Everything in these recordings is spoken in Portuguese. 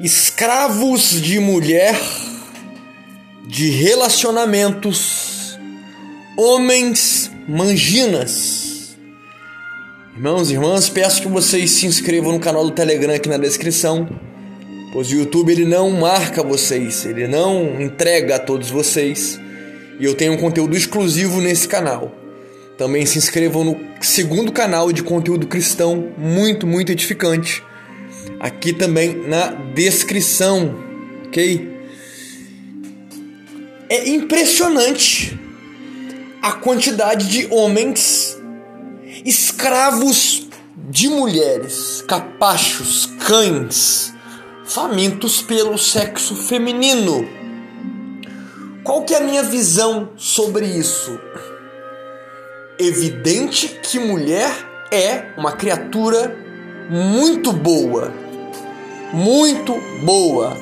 escravos de mulher, de relacionamentos, homens manginas. Irmãos e irmãs, peço que vocês se inscrevam no canal do Telegram aqui na descrição, pois o YouTube ele não marca vocês, ele não entrega a todos vocês, e eu tenho um conteúdo exclusivo nesse canal. Também se inscrevam no segundo canal de conteúdo cristão, muito, muito edificante aqui também na descrição, ok? É impressionante a quantidade de homens escravos de mulheres, capachos, cães, famintos pelo sexo feminino. Qual que é a minha visão sobre isso? Evidente que mulher é uma criatura muito boa, muito boa.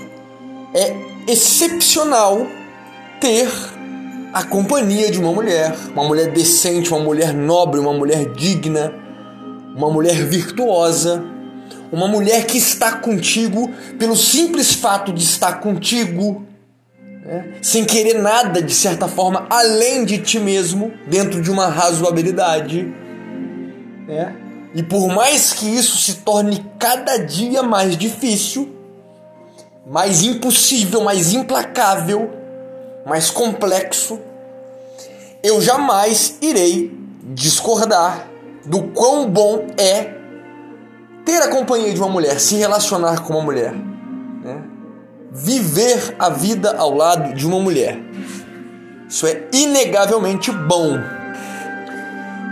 É excepcional ter a companhia de uma mulher, uma mulher decente, uma mulher nobre, uma mulher digna, uma mulher virtuosa, uma mulher que está contigo pelo simples fato de estar contigo, né? sem querer nada de certa forma além de ti mesmo, dentro de uma razoabilidade. Né? E por mais que isso se torne cada dia mais difícil, mais impossível, mais implacável, mais complexo, eu jamais irei discordar do quão bom é ter a companhia de uma mulher, se relacionar com uma mulher, né? viver a vida ao lado de uma mulher. Isso é inegavelmente bom.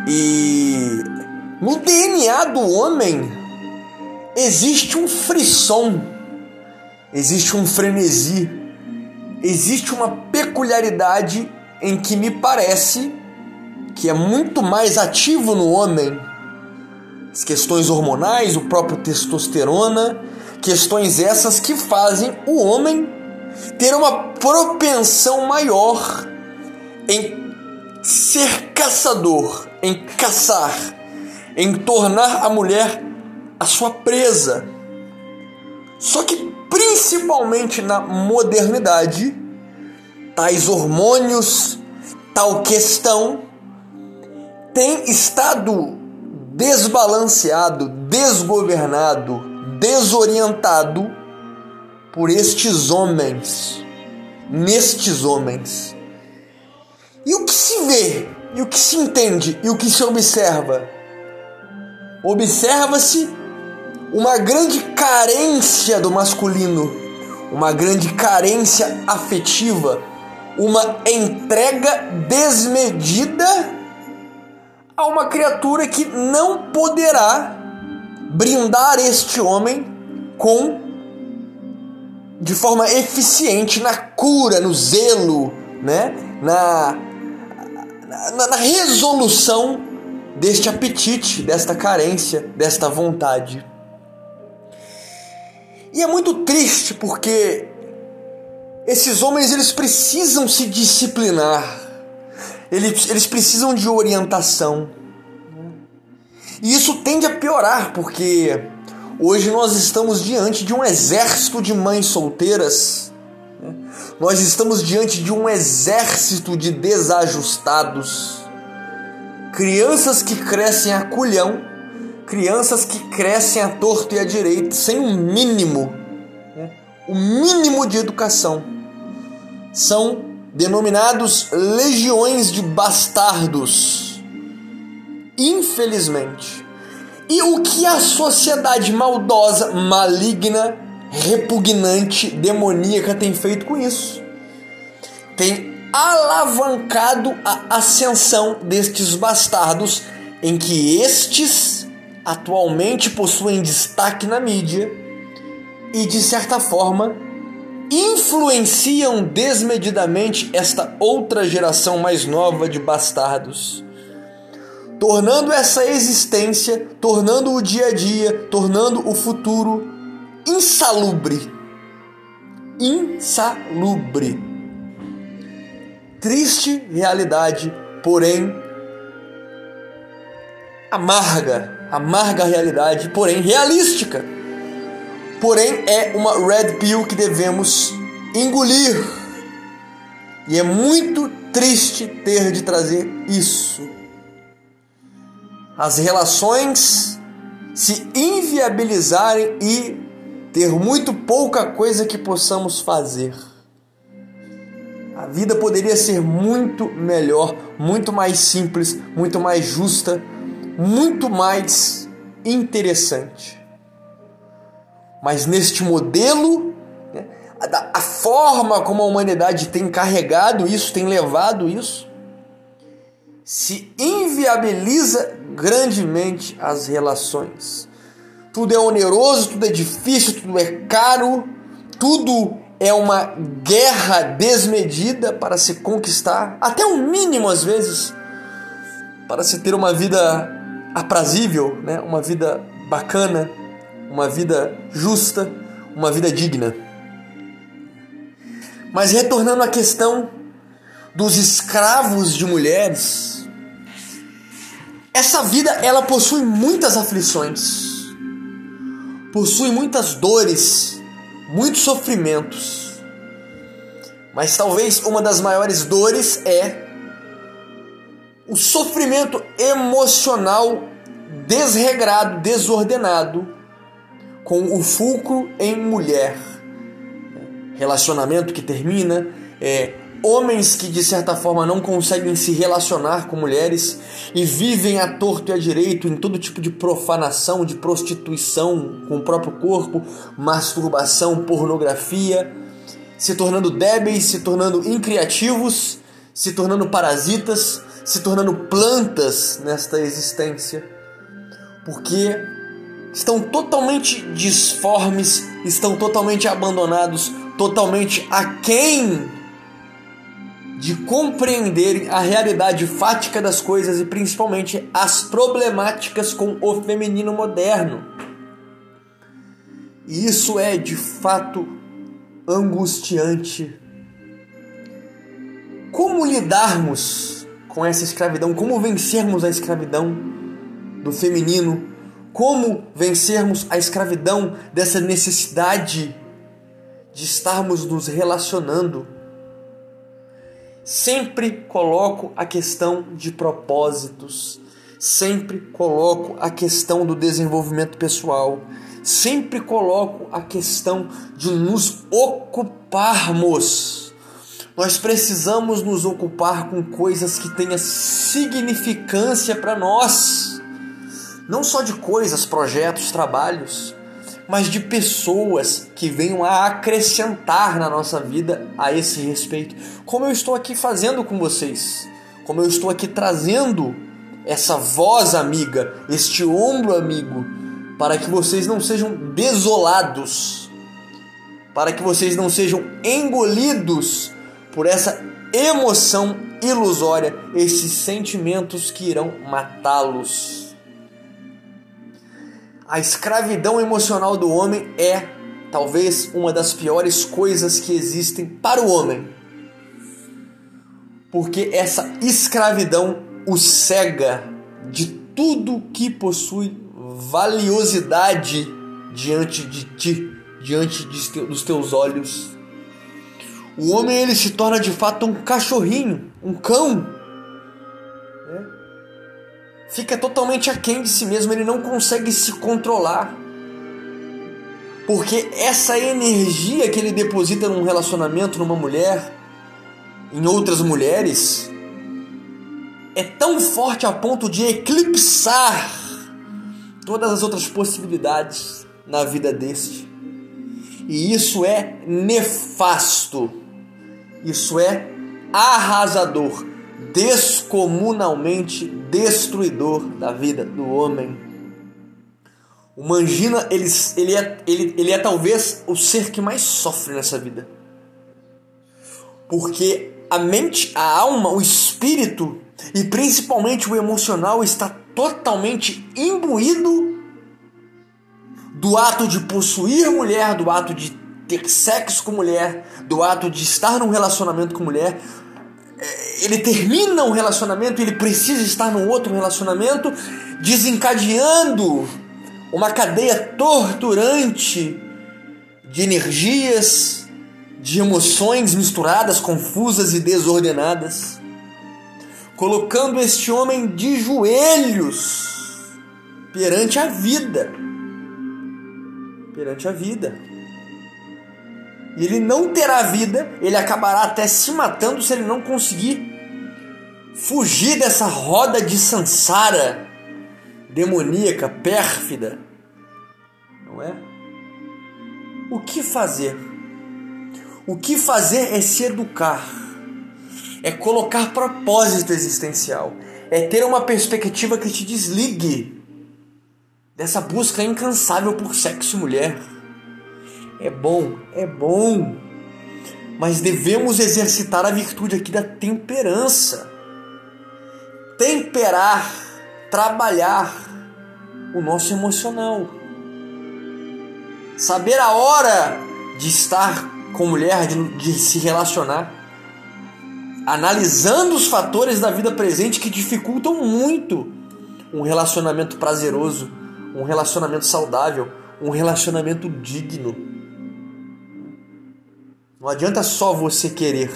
E no DNA do homem existe um frisson, existe um frenesi, existe uma peculiaridade em que me parece que é muito mais ativo no homem. As questões hormonais, o próprio testosterona, questões essas que fazem o homem ter uma propensão maior em ser caçador, em caçar, em tornar a mulher a sua presa. Só que principalmente na modernidade, tais hormônios, tal questão tem estado desbalanceado, desgovernado, desorientado por estes homens, nestes homens. E o que se vê, e o que se entende, e o que se observa observa-se uma grande carência do masculino, uma grande carência afetiva, uma entrega desmedida a uma criatura que não poderá brindar este homem com de forma eficiente na cura, no zelo, né? na, na, na resolução deste apetite, desta carência, desta vontade. E é muito triste porque esses homens eles precisam se disciplinar, eles, eles precisam de orientação. E isso tende a piorar porque hoje nós estamos diante de um exército de mães solteiras, né? nós estamos diante de um exército de desajustados crianças que crescem a culhão, crianças que crescem a torto e a direito, sem um mínimo, né? o mínimo de educação. São denominados legiões de bastardos. Infelizmente. E o que a sociedade maldosa, maligna, repugnante, demoníaca tem feito com isso? Tem alavancado a ascensão destes bastardos, em que estes atualmente possuem destaque na mídia e, de certa forma, influenciam desmedidamente esta outra geração mais nova de bastardos, tornando essa existência, tornando o dia a dia, tornando o futuro insalubre. Insalubre triste realidade, porém amarga, amarga realidade, porém realística. porém é uma red pill que devemos engolir. E é muito triste ter de trazer isso. As relações se inviabilizarem e ter muito pouca coisa que possamos fazer. A vida poderia ser muito melhor, muito mais simples, muito mais justa, muito mais interessante. Mas neste modelo, né, a, a forma como a humanidade tem carregado isso, tem levado isso, se inviabiliza grandemente as relações. Tudo é oneroso, tudo é difícil, tudo é caro, tudo é uma guerra desmedida para se conquistar, até o um mínimo às vezes, para se ter uma vida aprazível, né? uma vida bacana, uma vida justa, uma vida digna. Mas retornando à questão dos escravos de mulheres, essa vida ela possui muitas aflições, possui muitas dores, muitos sofrimentos. Mas talvez uma das maiores dores é o sofrimento emocional desregrado, desordenado, com o fulcro em mulher. Relacionamento que termina, é, homens que de certa forma não conseguem se relacionar com mulheres e vivem a torto e a direito em todo tipo de profanação, de prostituição com o próprio corpo, masturbação, pornografia, se tornando débeis, se tornando incriativos, se tornando parasitas, se tornando plantas nesta existência. Porque estão totalmente disformes, estão totalmente abandonados, totalmente aquém de compreenderem a realidade fática das coisas e principalmente as problemáticas com o feminino moderno. E isso é de fato angustiante. Como lidarmos com essa escravidão? Como vencermos a escravidão do feminino? Como vencermos a escravidão dessa necessidade de estarmos nos relacionando? Sempre coloco a questão de propósitos, sempre coloco a questão do desenvolvimento pessoal, sempre coloco a questão de nos ocuparmos. Nós precisamos nos ocupar com coisas que tenham significância para nós, não só de coisas, projetos, trabalhos, mas de pessoas que venham a acrescentar na nossa vida a esse respeito. Como eu estou aqui fazendo com vocês, como eu estou aqui trazendo essa voz amiga, este ombro amigo, para que vocês não sejam desolados, para que vocês não sejam engolidos por essa emoção ilusória, esses sentimentos que irão matá-los. A escravidão emocional do homem é talvez uma das piores coisas que existem para o homem. Porque essa escravidão o cega de tudo que possui valiosidade diante de ti, diante de, dos teus olhos. O homem ele se torna de fato um cachorrinho, um cão fica totalmente aquém de si mesmo, ele não consegue se controlar. Porque essa energia que ele deposita num relacionamento, numa mulher, em outras mulheres, é tão forte a ponto de eclipsar todas as outras possibilidades na vida deste. E isso é nefasto. Isso é arrasador descomunalmente destruidor da vida do homem. O Mangina, ele, ele, é, ele, ele é talvez o ser que mais sofre nessa vida. Porque a mente, a alma, o espírito e principalmente o emocional está totalmente imbuído do ato de possuir mulher, do ato de ter sexo com mulher, do ato de estar num relacionamento com mulher, ele termina um relacionamento, ele precisa estar num outro relacionamento, desencadeando uma cadeia torturante de energias, de emoções misturadas, confusas e desordenadas, colocando este homem de joelhos perante a vida. Perante a vida. E ele não terá vida, ele acabará até se matando se ele não conseguir fugir dessa roda de sansara demoníaca, pérfida. Não é? O que fazer? O que fazer é se educar, é colocar propósito existencial, é ter uma perspectiva que te desligue dessa busca incansável por sexo e mulher. É bom, é bom, mas devemos exercitar a virtude aqui da temperança. Temperar, trabalhar o nosso emocional saber a hora de estar com mulher, de, de se relacionar, analisando os fatores da vida presente que dificultam muito um relacionamento prazeroso, um relacionamento saudável, um relacionamento digno. Não adianta só você querer,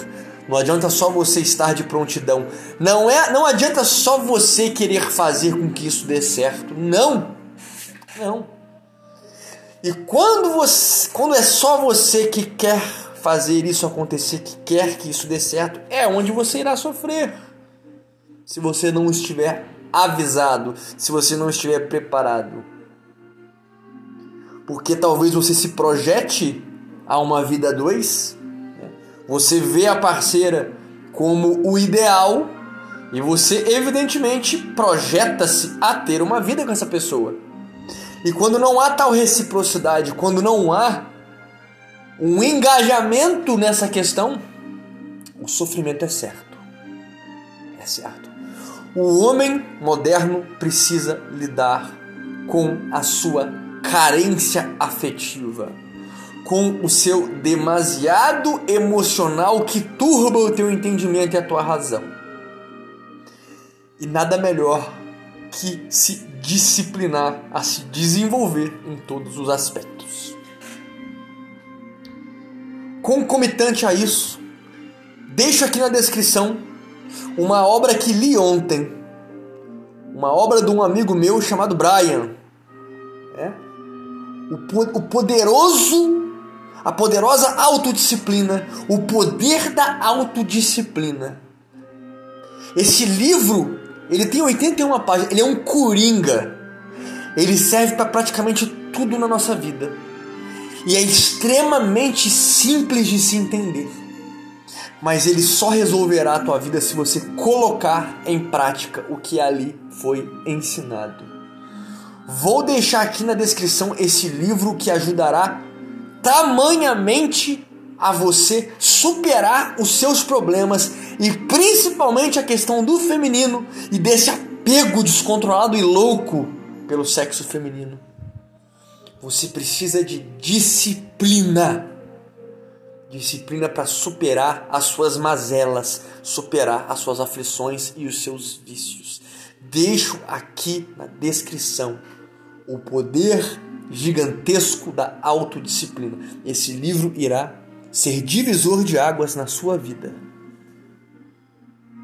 não adianta só você estar de prontidão. Não é, não adianta só você querer fazer com que isso dê certo. Não. Não. E quando, você, quando é só você que quer fazer isso acontecer, que quer que isso dê certo, é onde você irá sofrer. Se você não estiver avisado, se você não estiver preparado. Porque talvez você se projete a uma vida dois? Você vê a parceira como o ideal e você evidentemente projeta-se a ter uma vida com essa pessoa. E quando não há tal reciprocidade, quando não há um engajamento nessa questão, o sofrimento é certo. É certo. O homem moderno precisa lidar com a sua carência afetiva, com o seu demasiado emocional que turba o teu entendimento e a tua razão. E nada melhor que se disciplinar, a se desenvolver em todos os aspectos. Concomitante a isso, deixo aqui na descrição uma obra que li ontem, uma obra de um amigo meu chamado Brian. É? O, o poderoso, a poderosa autodisciplina, o poder da autodisciplina. Esse livro ele tem 81 páginas, ele é um coringa. Ele serve para praticamente tudo na nossa vida. E é extremamente simples de se entender. Mas ele só resolverá a tua vida se você colocar em prática o que ali foi ensinado. Vou deixar aqui na descrição esse livro que ajudará tamanhamente a você superar os seus problemas e principalmente a questão do feminino e desse apego descontrolado e louco pelo sexo feminino. Você precisa de disciplina. Disciplina para superar as suas mazelas, superar as suas aflições e os seus vícios. Deixo aqui na descrição o poder gigantesco da autodisciplina. Esse livro irá ser divisor de águas na sua vida.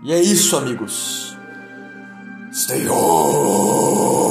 E é isso, amigos. Stay on!